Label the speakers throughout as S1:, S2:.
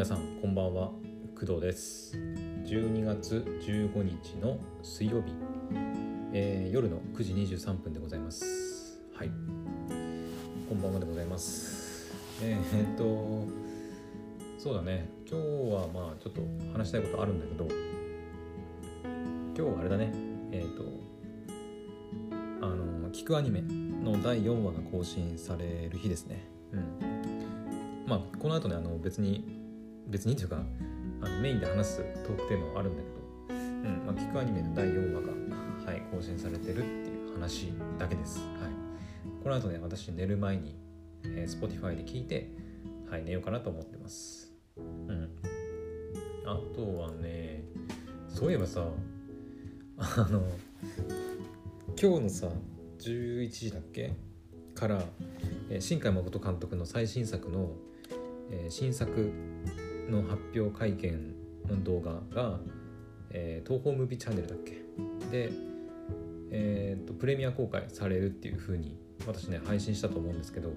S1: 皆さんこんばんは。工藤です。12月15日の水曜日、えー夜の9時23分でございます。はい。こんばんはでございます。えー、えっとそうだね。今日はまあちょっと話したいことあるんだけど。今日はあれだね。えっ、とあの聞くアニメの第4話が更新される日ですね。うん。まあこの後ねあの別に別にというかあのメインで話すトークテーマはあるんだけど、うんまあ、聞くアニメの第4話が、はい、更新されてるっていう話だけです、はい、この後ね私寝る前に、えー、Spotify で聞いて、はい、寝ようかなと思ってます。うん。あとはねそういえばさあの今日のさ11時だっけ？から、えー新海誠監督の最新作の、えー新作の発表会見の動画が、えー東宝ムービーチャンネルだっけ？で、えーとプレミア公開されるっていう風に私ね配信したと思うんですけど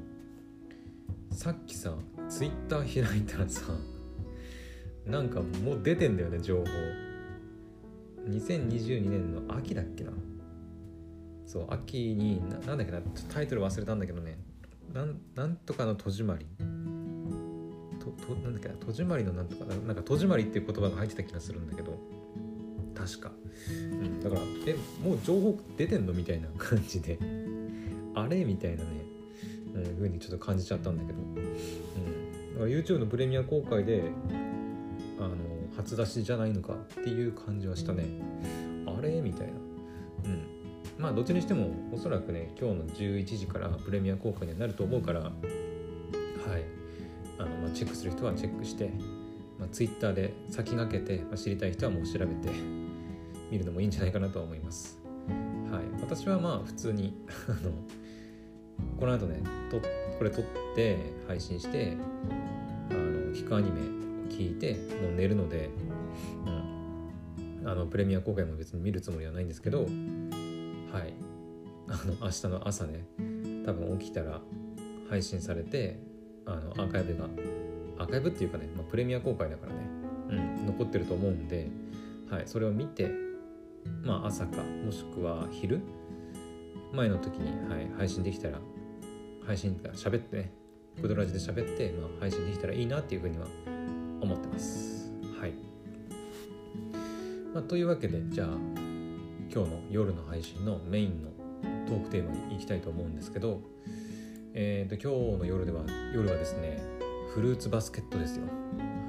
S1: さっきさツイッター開いたらさなんかもう出てんだよね情報。2022年の秋だっけな？そう秋にななんだっけな？タイトル忘れたんだけどね。なんなんとかの戸締まり。ととなんだっけな戸締まりのなんとかなんか戸締まりっていう言葉が入ってた気がするんだけど。確か、うん、だからえもう情報出てんのみたいな感じで。あれみたいなね、うん、風にちょっと感じちゃったんだけど、うん、だから YouTube のプレミア公開であの初出しじゃないのかっていう感じはしたね。あれみたいな。うん。まあどっちにしてもおそらくね今日の11時からプレミア公開になると思うから。はい。あの、まあ、チェックする人はチェックして、まあ、Twitter で先駆けて、まあ、知りたい人はもう調べて見るのもいいんじゃないかなとは思います。はい。私はまあ普通に あのこの後ねとこれ撮って配信してあの聞くアニメ聞いてもう寝るので、うん、あのプレミア公開も別に見るつもりはないんですけどはい。あの明日の朝ね多分起きたら配信されてあのアーカイブがアーカイブっていうかね、まあ、プレミア公開だからね、うん、残ってると思うんで、はい、それを見てまあ朝かもしくは昼前の時に、はい、配信できたら配信が喋ってねクドラジで喋って、まあ、配信できたらいいなっていうふうには思ってます。はい、まあ、というわけでじゃあ今日の夜の配信のメインのトークテーマに行きたいと思うんですけどえー、と今日の夜では夜はですねフルーツバスケットですよ。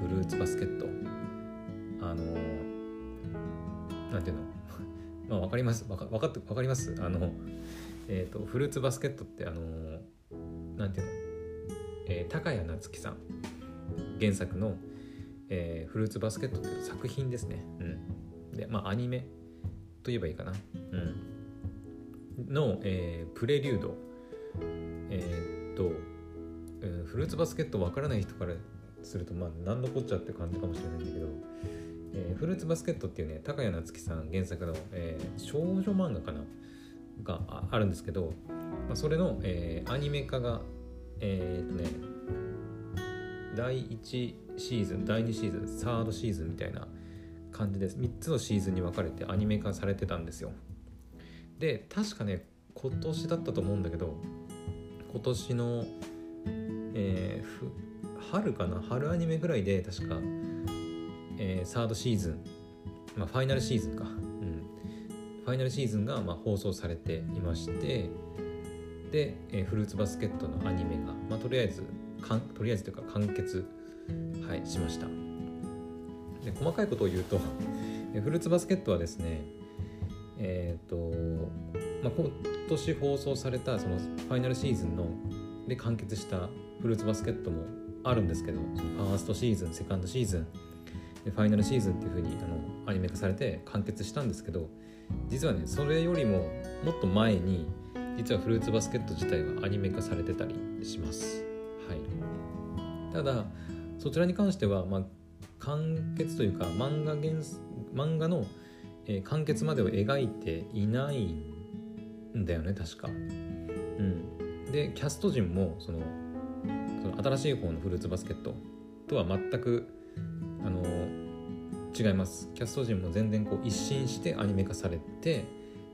S1: フルーツバスケット。あのーなんていうの？まあわかります？わかわかってわかります？あのえっ、とフルーツバスケットってあのーなんていうの、えー高谷夏樹さん。原作の、えーフルーツバスケットっていう作品ですね。うん。でまあアニメと言えばいいかな。うん。の、えープレリュード。えーっと、うんフルーツバスケットわからない人からするとまあ何のこっちゃって感じかもしれないんだけど、えーフルーツバスケットっていうね高谷夏樹さん原作の、えー少女漫画かな？がああるんですけど、まあ、それの、えーアニメ化がえーっとね第1シーズン第2シーズンサードシーズンみたいな感じです。3つのシーズンに分かれてアニメ化されてたんですよ。で確かね今年だったと思うんだけど今年の、えー春かな？春アニメぐらいで確か、えーサードシーズン、まあ、ファイナルシーズンか、うん、ファイナルシーズンがまあ放送されていましてで、えーフルーツバスケットのアニメが、まあ、とりあえずかんとりあえずというか完結、はい、しました。で細かいことを言うと フルーツバスケットはですねえっ、と、まあ、年放送されたそのファイナルシーズンので完結したフルーツバスケットもあるんですけどファーストシーズンセカンドシーズンでファイナルシーズンっていう風にあのアニメ化されて完結したんですけど実はねそれよりももっと前に実はフルーツバスケット自体はアニメ化されてたりします。はい。ただそちらに関しては、まあ、完結というか漫画原漫画の、えー完結までを描いていないんだよね確か。うん。でキャスト陣もそのその新しい方のフルーツバスケットとは全くあの違います。キャスト陣も全然こう一新してアニメ化されて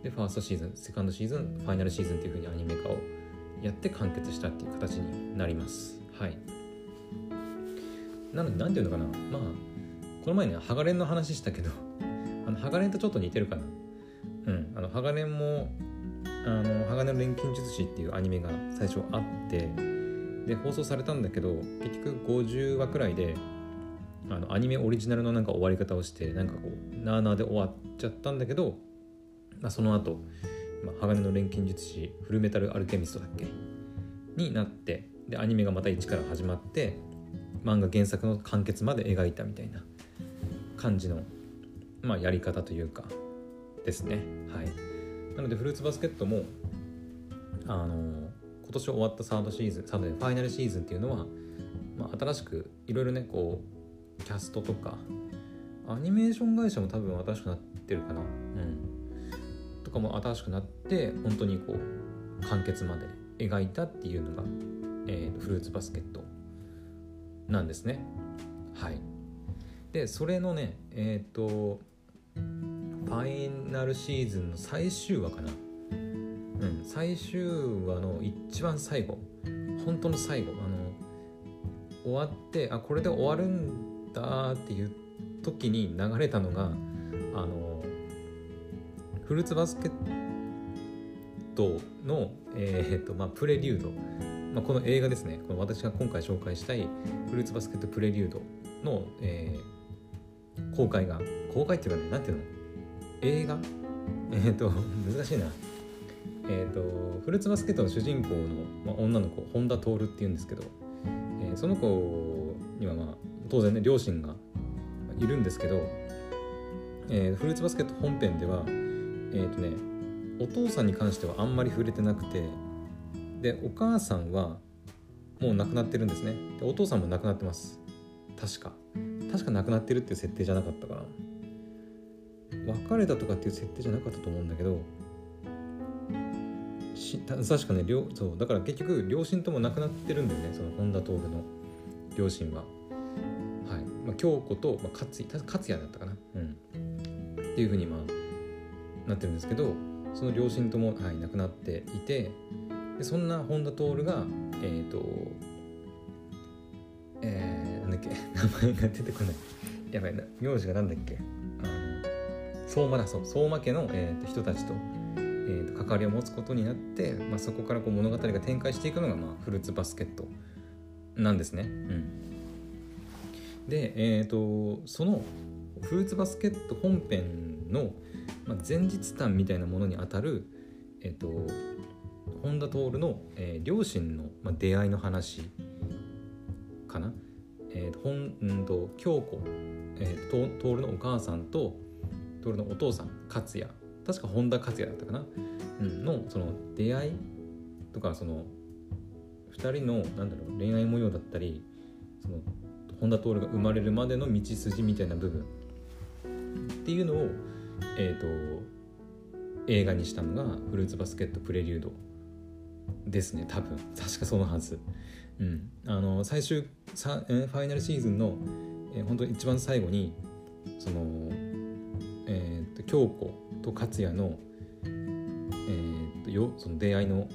S1: でファーストシーズンセカンドシーズンファイナルシーズンっていう風にアニメ化をやって完結したっていう形になります。はい。なので何て言うのかな。まあこの前ねハガレンの話したけどあのハガレンとちょっと似てるかな。うん。あのハガレンもあの鋼の錬金術師っていうアニメが最初あってで放送されたんだけど結局50話くらいであのアニメオリジナルのなんか終わり方をしてなんかこうなあなあで終わっちゃったんだけど、まあ、その後、まあ、鋼の錬金術師フルメタルアルケミストだっけ？になってでアニメがまた一から始まって漫画原作の完結まで描いたみたいな感じの、まあ、やり方というかですね。はい。なのでフルーツバスケットもあの今年終わったサードシーズンサードでファイナルシーズンっていうのは、まあ、新しくいろいろねこうキャストとかアニメーション会社も多分新しくなってるかな。うん。とかも新しくなって本当にこう完結まで描いたっていうのが、えー、フルーツバスケットなんですね。はい。でそれのねえっ、ー、とファイナルシーズンの最終話かな。うん最終話の一番最後。本当の最後。あの終わってあこれで終わるんだっていう時に流れたのがあのフルーツバスケットの、えーとまあ、プレリュード、まあ、この映画ですね。この私が今回紹介したいフルーツバスケットプレリュードの、えー、公開が公開っていうかね何ていうの？映画？えっ、ー、と難しいな。えっ、ー、とフルーツバスケットの主人公の、まあ、女の子本田徹っていうんですけど、えー、その子にはまあ当然ね両親がいるんですけど、えー、フルーツバスケット本編ではえっ、ー、とねお父さんに関してはあんまり触れてなくてでお母さんはもう亡くなってるんですね。でお父さんも亡くなってます。確か。確か亡くなってるっていう設定じゃなかったかな別れたとかっていう設定じゃなかったと思うんだけど確かね両そうだから結局両親とも亡くなってるんだよねその本田徹の両親は。はい。まあ、京子と、まあ、勝勝也だったかな、うん、っていうふうにまあなってるんですけどその両親とも、はい、亡くなっていてでそんな本田徹がえっ、ー、とえー、なんだっけ名前が出てこない。やばいな。名字がなんだっけ。相馬だそう相馬家の、えーと、人たちと,、えーと、関わりを持つことになって、まあ、そこからこう物語が展開していくのが、まあ、フルーツバスケットなんですね。うん、で、えーと、そのフルーツバスケット本編の、まあ、前日談みたいなものにあたる、えー、と本田徹の、えー、両親の、まあ、出会いの話かな。えー、と本うんと京子、えー、徹のお母さんと徹のお父さん勝也。確か本田勝也だったかな、うん、のその出会いとかその2人のなんだろう恋愛模様だったりその本田徹が生まれるまでの道筋みたいな部分。っていうのを、えーと、映画にしたのが「フルーツバスケットプレリュード」ですね。多分。確かそのはず。うん、あの最終さファイナルシーズンの、えー、本当一番最後にそのえーと、京子と勝也の,、えーと、よその出会いの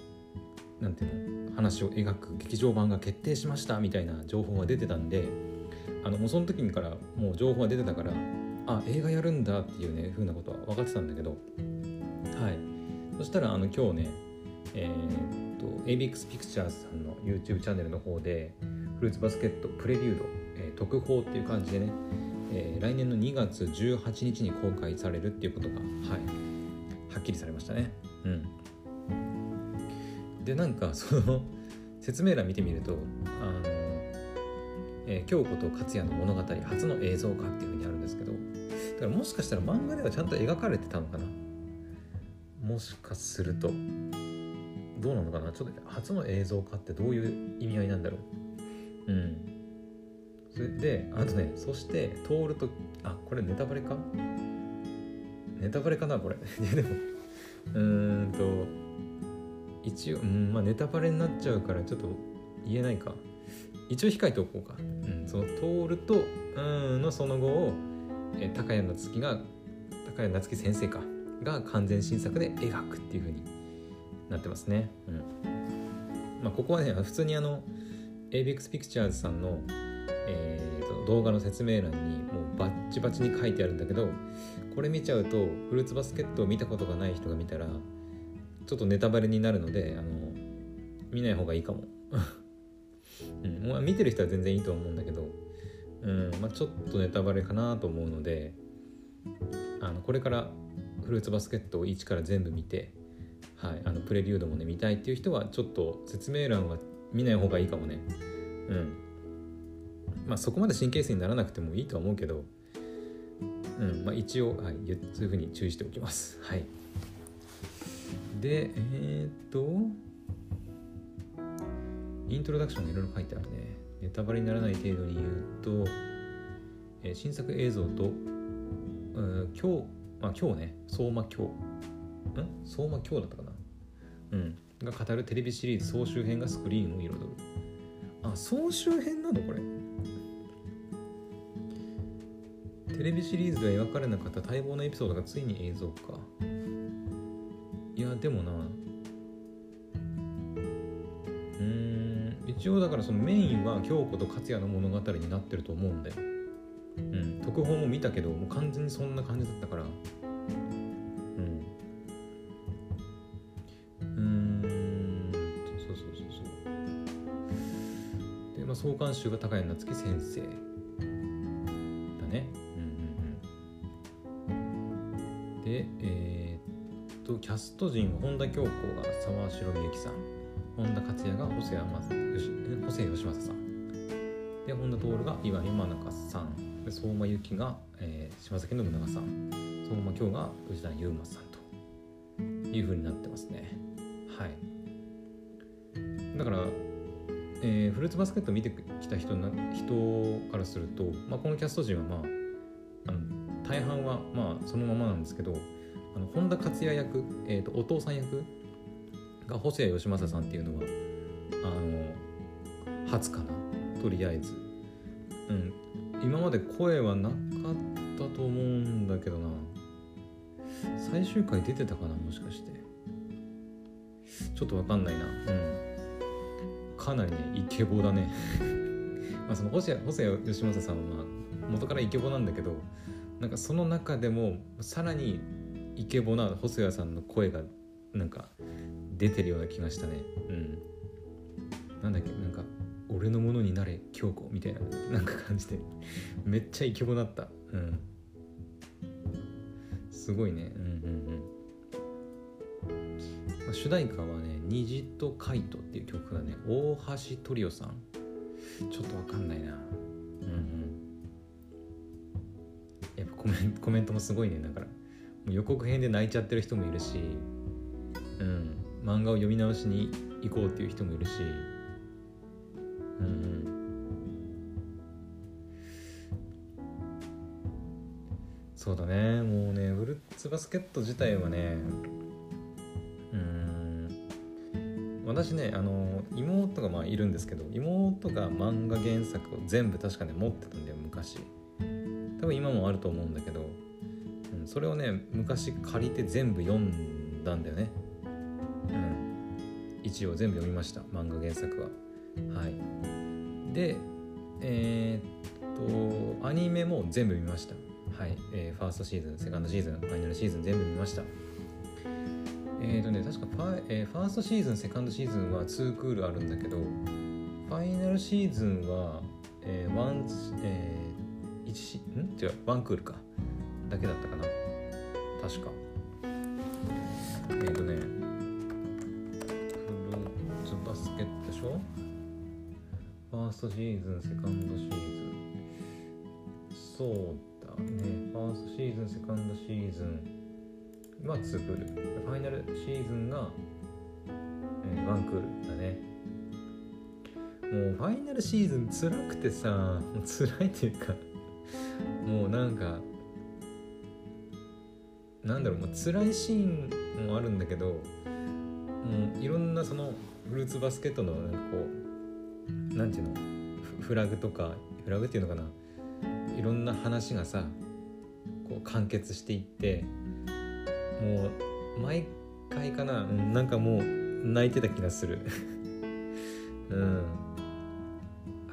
S1: なんていうの話を描く劇場版が決定しましたみたいな情報が出てたんであのもうその時からもう情報が出てたからあ映画やるんだっていうねふうなことは分かってたんだけどはい。そしたらあの今日ねえー、っと ABX ピクチャーズさんの YouTube チャンネルの方でフルーツバスケットプレリュード、えー、特報っていう感じでねえー、来年の2月18日に公開されるっていうことが、はい、はっきりされましたね。うん、でなんかその説明欄見てみるとあの、えー、京子と勝也の物語初の映像化っていうふうにあるんですけどだからもしかしたら漫画ではちゃんと描かれてたのかな。もしかすると。どうなのかな？ちょっと初の映像化ってどういう意味合いなんだろう？であとねそして通るとあこれネタバレか？ネタバレかなこれ。いやでもうーんと一応うんまあネタバレになっちゃうからちょっと言えないか。一応控えておこうか、うん、その徹とうんのその後を、え、高谷夏樹が高谷夏樹先生か。が完全新作で描くっていう風になってますね。うん。まあ、ここはね普通にあの ABX ピクチャーズさんの、えー、動画の説明欄にもうバッチバチに書いてあるんだけどこれ見ちゃうとフルーツバスケットを見たことがない人が見たらちょっとネタバレになるのであの見ない方がいいかも。うんまあ、見てる人は全然いいと思うんだけど、うんまあ、ちょっとネタバレかなと思うのであのこれからフルーツバスケットを1から全部見て、はい、あのプレリュードもね見たいっていう人はちょっと説明欄は見ない方がいいかもねうんまあそこまで神経質にならなくてもいいとは思うけどうんまあ一応、はい、そういうふうに注意しておきます。はい。でえー、っとイントロダクションがいろいろ書いてあるね。ネタバレにならない程度に言うと、えー、新作映像と、うん、今日まあ今日ね。相馬今日ん？相馬今日だったかな。うん。が語るテレビシリーズ総集編がスクリーンを彩る。あ総集編なの？これ。レビシリーズでは描かれなかった待望のエピソードがついに映像化いやでもなうん一応だからそのメインは京子と勝也の物語になってると思うんだようん特報も見たけどもう完全にそんな感じだったからうん。うん。そうそうそうそう。で、まあ創刊集が高谷夏樹先生えー、っとキャスト陣は本田恭子が沢城みゆきさん。本田克也が細谷細谷義正さん。で本田徹が岩井真中さん。相馬由紀が、えー、島崎信長さん。相馬京が藤田悠馬さんと。いうふうになってますね。はい。だからえー、フルーツバスケット見てきた人な人からすると、まあ、このキャスト陣はまああの大半はまあそのままなんですけどの本田克也役、えーと、お父さん役が細谷義正さんっていうのはあの初かなとりあえず、うん、今まで声はなかったと思うんだけどな。最終回出てたかなもしかして。ちょっとわかんないな。うん。かなりねイケボだね。まあその細谷細谷義正さんは元からイケボなんだけどなんかその中でもさらにイケボな細谷さんの声がなんか出てるような気がしたね。うん。なんだっけなんか俺のものになれ京子みたいななんか感じでめっちゃイケボだった。うん。すごいね。うんうんうん。まあ、主題歌はね「虹とカイト」っていう曲がね大橋トリオさん。ちょっとわかんないな。うんうん。やっぱコメントコメントもすごいねだから。予告編で泣いちゃってる人もいるしうん。漫画を読み直しに行こうっていう人もいるしうん。そうだね。もうねウルッツバスケット自体はねうん。私ねあの妹がまあいるんですけど妹が漫画原作を全部確かね持ってたんだよ昔。多分今もあると思うんだけど、それをね昔借りて全部読んだんだよね。うん。一応全部読みました漫画原作は。はい。でえー、っとアニメも全部見ました。はい、えー、ファーストシーズンセカンドシーズンファイナルシーズン全部見ました。えっ、とね、確かファ,、えー、ファーストシーズン、セカンドシーズンは2クールあるんだけど、ファイナルシーズンは、えー、ワン、えー、1ん？違う、ワンクールか。だけだったかな。確か。えっ、ー、とね、フルーツバスケットでしょ？ファーストシーズン、セカンドシーズン。そうだね、ファーストシーズン、セカンドシーズン。は2クールファイナルシーズンが、えー、1クールだねもうファイナルシーズン辛くてさ辛いというかもうなんかなんだろうもう辛いシーンもあるんだけどもういろんなそのフルーツバスケットのなんかこうなんていうのフラグとかフラグっていうのかないろんな話がさこう完結していってもう毎回かな、うん、なんかもう泣いてた気がする。うん。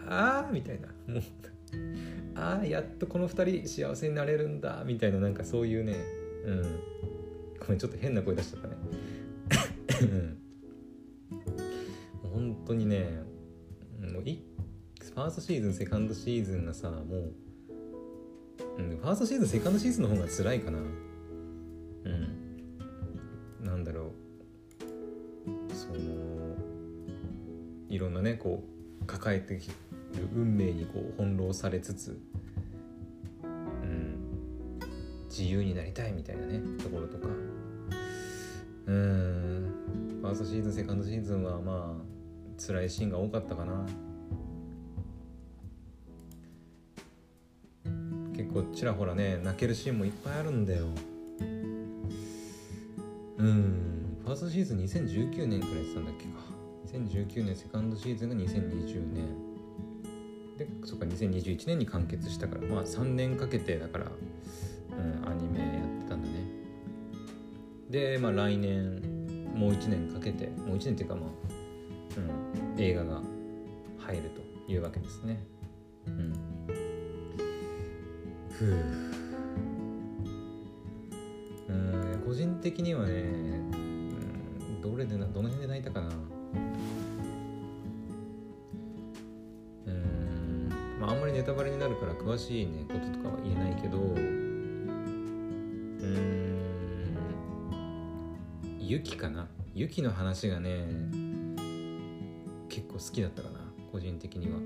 S1: ああみたいな。もうああやっとこの2人幸せになれるんだみたいななんかそういうねうん。ごめんちょっと変な声出しちゃったね。本当にねもういファーストシーズンセカンドシーズンがさもう、うん、ファーストシーズンセカンドシーズンの方が辛いかな。うん。なんだろう。そのいろんなねこう抱えてる運命にこう翻弄されつつ、自由になりたいみたいなねところとか。うん。ファーストシーズンセカンドシーズンはまあ辛いシーンが多かったかな。結構ちらほらね泣けるシーンもいっぱいあるんだよ。うん。ファーストシーズン2019年くらいやってたんだっけか。2019年セカンドシーズンが2020年。でそっか2021年に完結したから。まあ3年かけてだから、でまあ来年もう1年かけてもう1年っていうかまあ、うん、映画が入るというわけですね。うん。ふうん個人的にはね、うん、どれでなどの辺で泣いたかな。うんまああんまりネタバレになるから詳しいねこととかは言えないけどユキかな？ユキの話がね結構好きだったかな個人的には。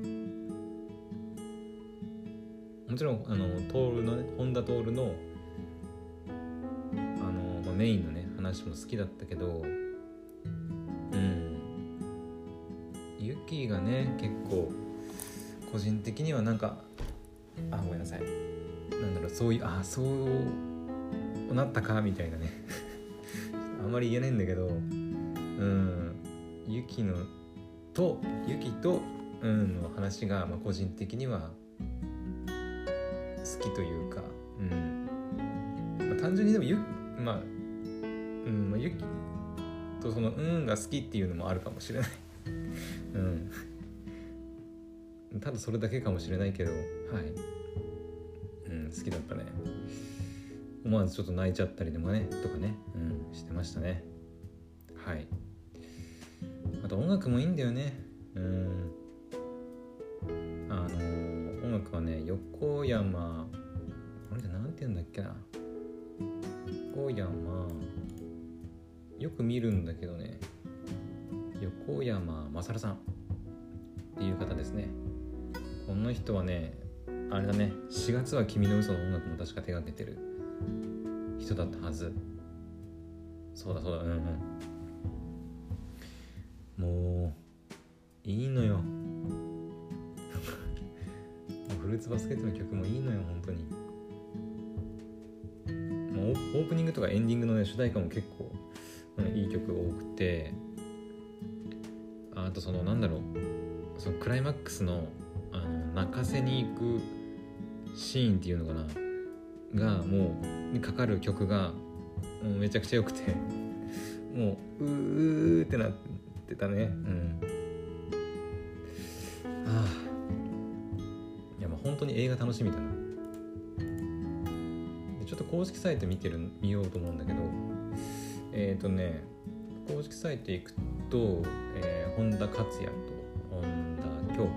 S1: もちろんあのトールのね本田徹のあの、まあ、メインのね話も好きだったけどうん。ユキがね結構個人的にはなんかあごめんなさい。なんだろうそういうあそうなったか？みたいなね。んまり言えないんだけどうんユキのとユキとうんの話が、まあ、個人的には好きというか、うん。まあ、単純にでもゆまあ、うんまあ、ユキとその「うん」が好きっていうのもあるかもしれない。うん。ただそれだけかもしれないけどはい。うん好きだったね。思わずちょっと泣いちゃったりでもねとかね。してましたね。はい。あと音楽もいいんだよね。うん。あの音楽はね横山あれで何て言うんだっけな。横山よく見るんだけどね。横山勝さんっていう方ですね。この人はねあれだね。4月は君の嘘の音楽も確か手がけてる人だったはず。そうだそうだうんうん。もういいのよ。フルーツバスケットの曲もいいのよ本当に。もうオープニングとかエンディングのね主題歌も結構、うん、いい曲多くて。あとそのなんだろう。そのクライマックスのあの泣かせに行くシーンっていうのかな。がもうにかかる曲がもうめちゃくちゃ良くて。もううーってなってたね。うん。ああ。いやもう本当に映画楽しみだな。ちょっと公式サイト見てる見ようと思うんだけど。えっ、ー、とね公式サイト行くと、えー、本田克也と本田京子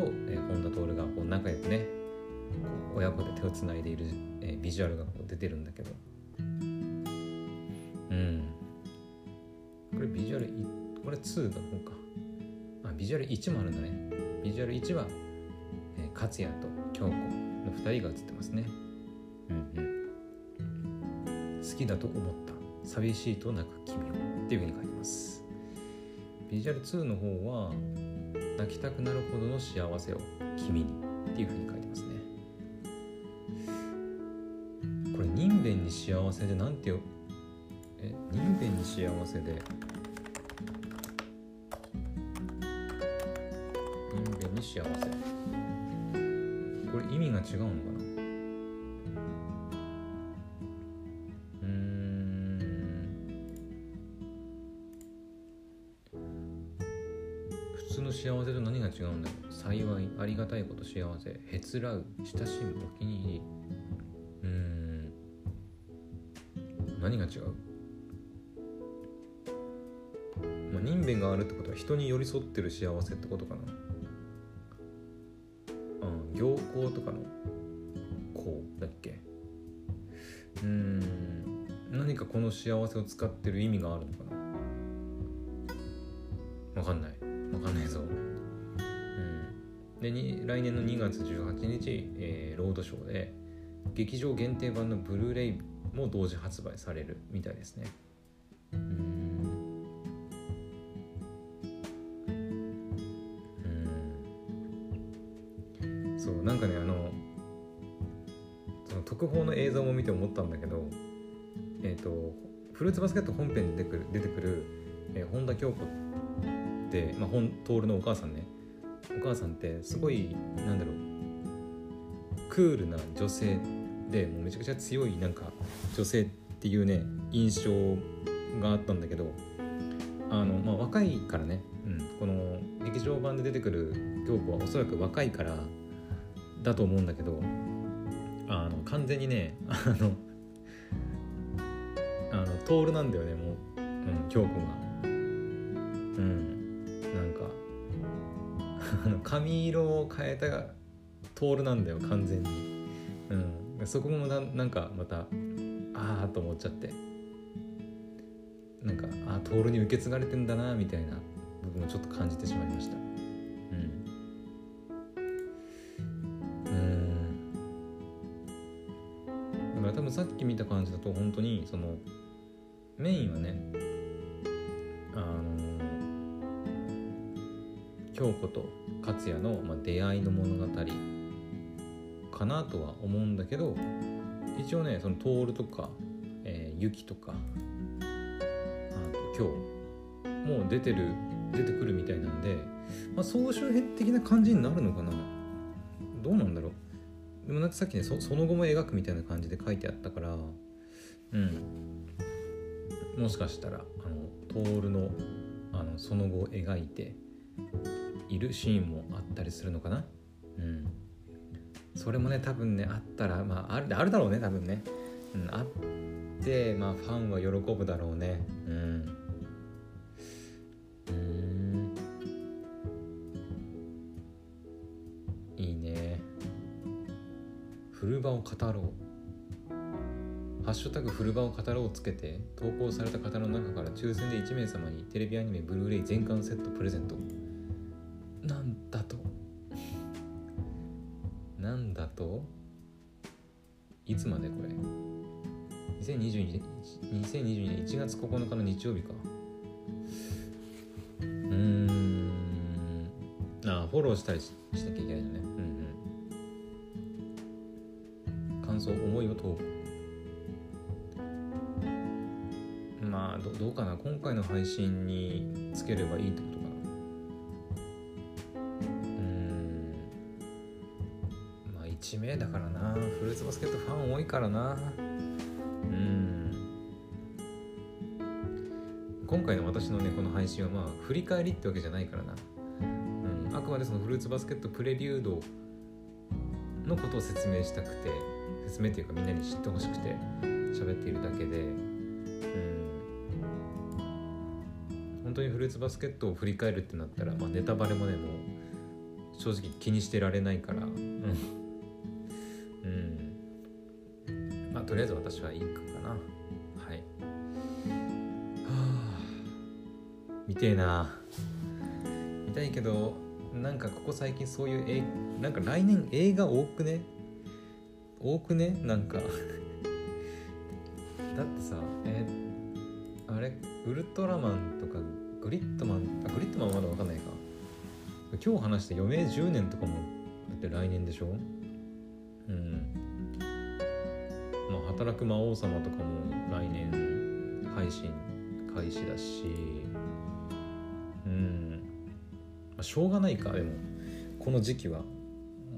S1: と、えー、本田徹がこう仲良くね親子で手をつないでいる、えー、ビジュアルがこう出てるんだけど。これ2の方かあビジュアル1もあるんだね。ビジュアル1は、えー、勝也と京子の2人が映ってますね。うんうん。好きだと思った寂しいと泣く君をっていうふうに書いてます。ビジュアル2の方は泣きたくなるほどの幸せを君にっていうふうに書いてますね。これ人弁に幸せでなんてよえ人弁に幸せで幸せ。これ意味が違うのかな？うん。普通の幸せと何が違うんだろう？幸いありがたいこと幸せ。へつらう親しむお気に入り。うん。何が違う？まあ、人弁があるってことは人に寄り添ってる幸せってことかな。うん行幸とかの幸だっけ？うーん。何かこの幸せを使ってる意味があるのかな？わかんない。わかんないぞ。うん。でに来年の2月18日、えーロードショーで劇場限定版のブルーレイも同時発売されるみたいですね。のその特報の映像も見て思ったんだけどえっ、とフルーツバスケット本編に出てくる出てくる、えー本田恭子って、まあ、本徹のお母さんね。お母さんってすごいなんだろうクールな女性でもうめちゃくちゃ強いなんか女性っていうね印象があったんだけどあの、まあ、若いからね、うん、この劇場版で出てくる京子はおそらく若いからだと思うんだけどあの完全にねあのあの徹なんだよねもう、うん、京子が。うん。なんか髪色を変えた徹なんだよ完全に。うん。そこもななんかまたああと思っちゃって。なんかああ徹に受け継がれてんだなみたいな部分をちょっと感じてしまいました。さっき見た感じだと本当にそのメインはねあの京子と勝也の、まあ、出会いの物語かなとは思うんだけど一応ねその徹とか、えー、ユキとかあと今日もう出てる出てくるみたいなんで、まあ、総集編的な感じになるのかな。どうなんだろう。でもなんかさっきねその後も描くみたいな感じで書いてあったからうん。もしかしたらあの徹のあのその後を描いているシーンもあったりするのかな？うん。それもね多分ねあったらまああるあるだろうね多分ね、うん、あってまあファンは喜ぶだろうね。うん。古場を語ろう。ハッシュタグフルバを語ろうをつけて投稿された方の中から抽選で1名様にテレビアニメブルーレイ全巻セットプレゼント。なんだと？なんだと？いつまでこれ？2022年2022年1月9日の日曜日か。うーん。あフォローしたりしし配信につければいいってことかな。うん。まあ1名だからな。フルーツバスケットファン多いからな。うん。今回の私のねこの配信はまあ振り返りってわけじゃないからな、うん、あくまでそのフルーツバスケットプレリュードのことを説明したくて説明っていうかみんなに知ってほしくて喋っているだけで。本当にフルーツバスケットを振り返るってなったら、まあ、ネタバレもねもう正直気にしてられないから。うん、うん、まあとりあえず私はいいかな。はい。は あ見てえな。見たいけどなんかここ最近そういうえなんか来年映画多くね？多くね？なんか。だってさえあれウルトラマンあグリッドマンはまだ分かんないか。今日話して余命10年とかもだって来年でしょ？うん。まあ働く魔王様とかも来年配信開始だし。うん、まあ、しょうがないかでも。この時期は。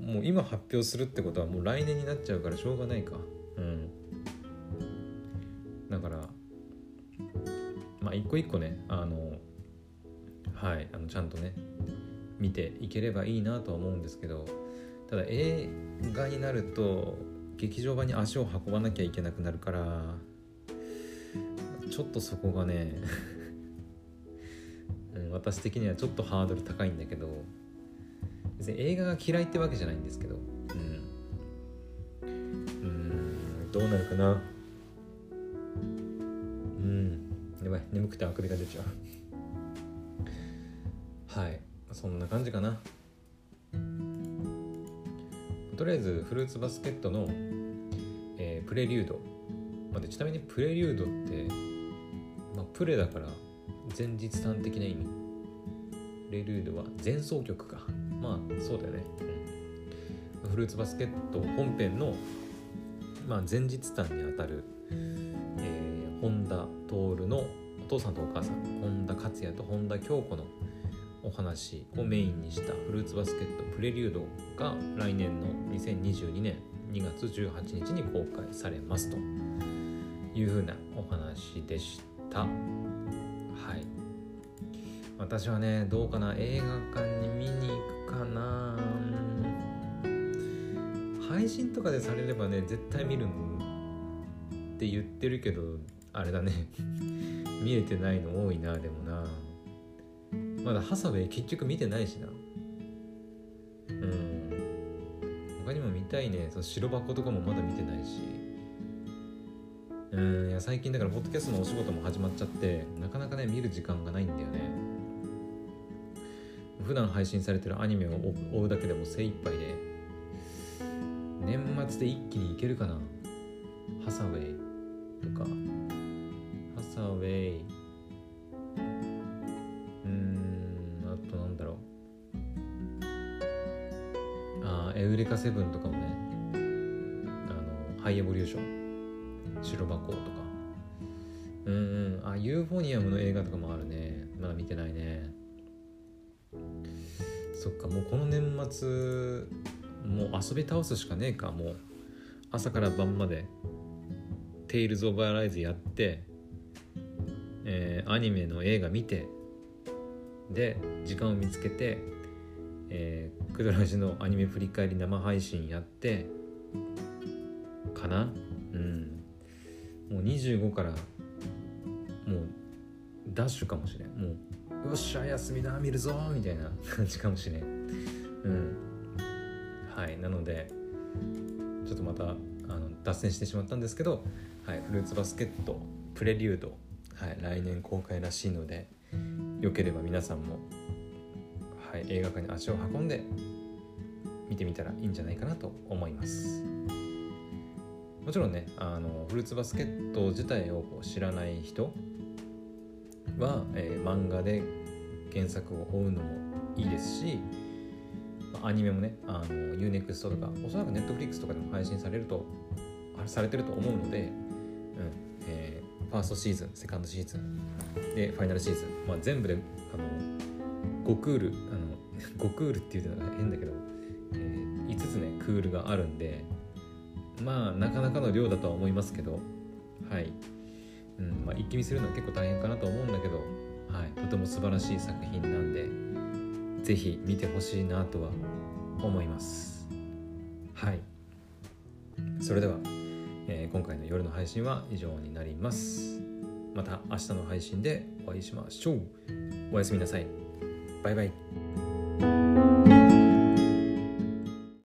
S1: もう今発表するってことはもう来年になっちゃうからしょうがないか。うん。だからまあ一個一個ねあのはいあのちゃんとね見ていければいいなとは思うんですけどただ映画になると劇場版に足を運ばなきゃいけなくなるからちょっとそこがね、私的にはちょっとハードル高いんだけど別に映画が嫌いってわけじゃないんですけどうん。うん。どうなるかな？うん。やばい眠くてあくびが出ちゃう。はい。そんな感じかな。とりあえずフルーツバスケットの、えー、プレリュード、まあ、ちなみにプレリュードって、まあ、プレだから前日端的な意味。プレリュードは前奏曲か。まあそうだよね、フルーツバスケット本編の、まあ、前日端にあたる、えー、本田徹のお父さんとお母さん本田克也と本田恭子のお話をメインにしたフルーツバスケットプレリュードが来年の2022年2月18日に公開されますというふうなお話でした。はい。私はねどうかな映画館に見に行くかな。配信とかでされればね絶対見るって言ってるけどあれだね。見えてないの多いなでもな。まだハサウェイ結局見てないしな。うん。他にも見たいね。その白箱とかもまだ見てないし。うんいや最近だからポッドキャストのお仕事も始まっちゃってなかなかね見る時間がないんだよね。普段配信されてるアニメを追うだけでも精一杯で。年末で一気にいけるかな？ハサウェイとか。ハサウェイセブンとかもねあのハイエボリューション白箱とか。うんうん。あユーフォニアムの映画とかもあるね。まだ見てないね。そっか。もうこの年末もう遊び倒すしかねえか。もう朝から晩まで「テイルズ・オブ・アライズ」やって。えー、アニメの映画見て。で時間を見つけて。えー、クドラジのアニメ振り返り生配信やってかな？うん。もう25からもうダッシュかもしれん。もうよっしゃ休みだ見るぞみたいな感じかもしれん。うん。はいなのでちょっとまたあの脱線してしまったんですけど、はい、フルーツバスケットプレリュード、はい、来年公開らしいのでよければ皆さんも映画館に足を運んで見てみたらいいんじゃないかなと思います。もちろんねあのフルーツバスケット自体を知らない人は、えー、漫画で原作を追うのもいいですしアニメもねあの UNEXT とかおそらく Netflix とかでも配信されるとされてると思うので、うんえー、ファーストシーズンセカンドシーズンでファイナルシーズン、まあ、全部であの5クールあの5クールっていうのが変だけど、えー、5つねクールがあるんでまあなかなかの量だとは思いますけどはい、うんまあ、一気見するのは結構大変かなと思うんだけど、はい、とても素晴らしい作品なんで是非見てほしいなとは思います。はい。それでは、えー、今回の夜の配信は以上になります。また明日の配信でお会いしましょう。おやすみなさい。バイバイ。Thank you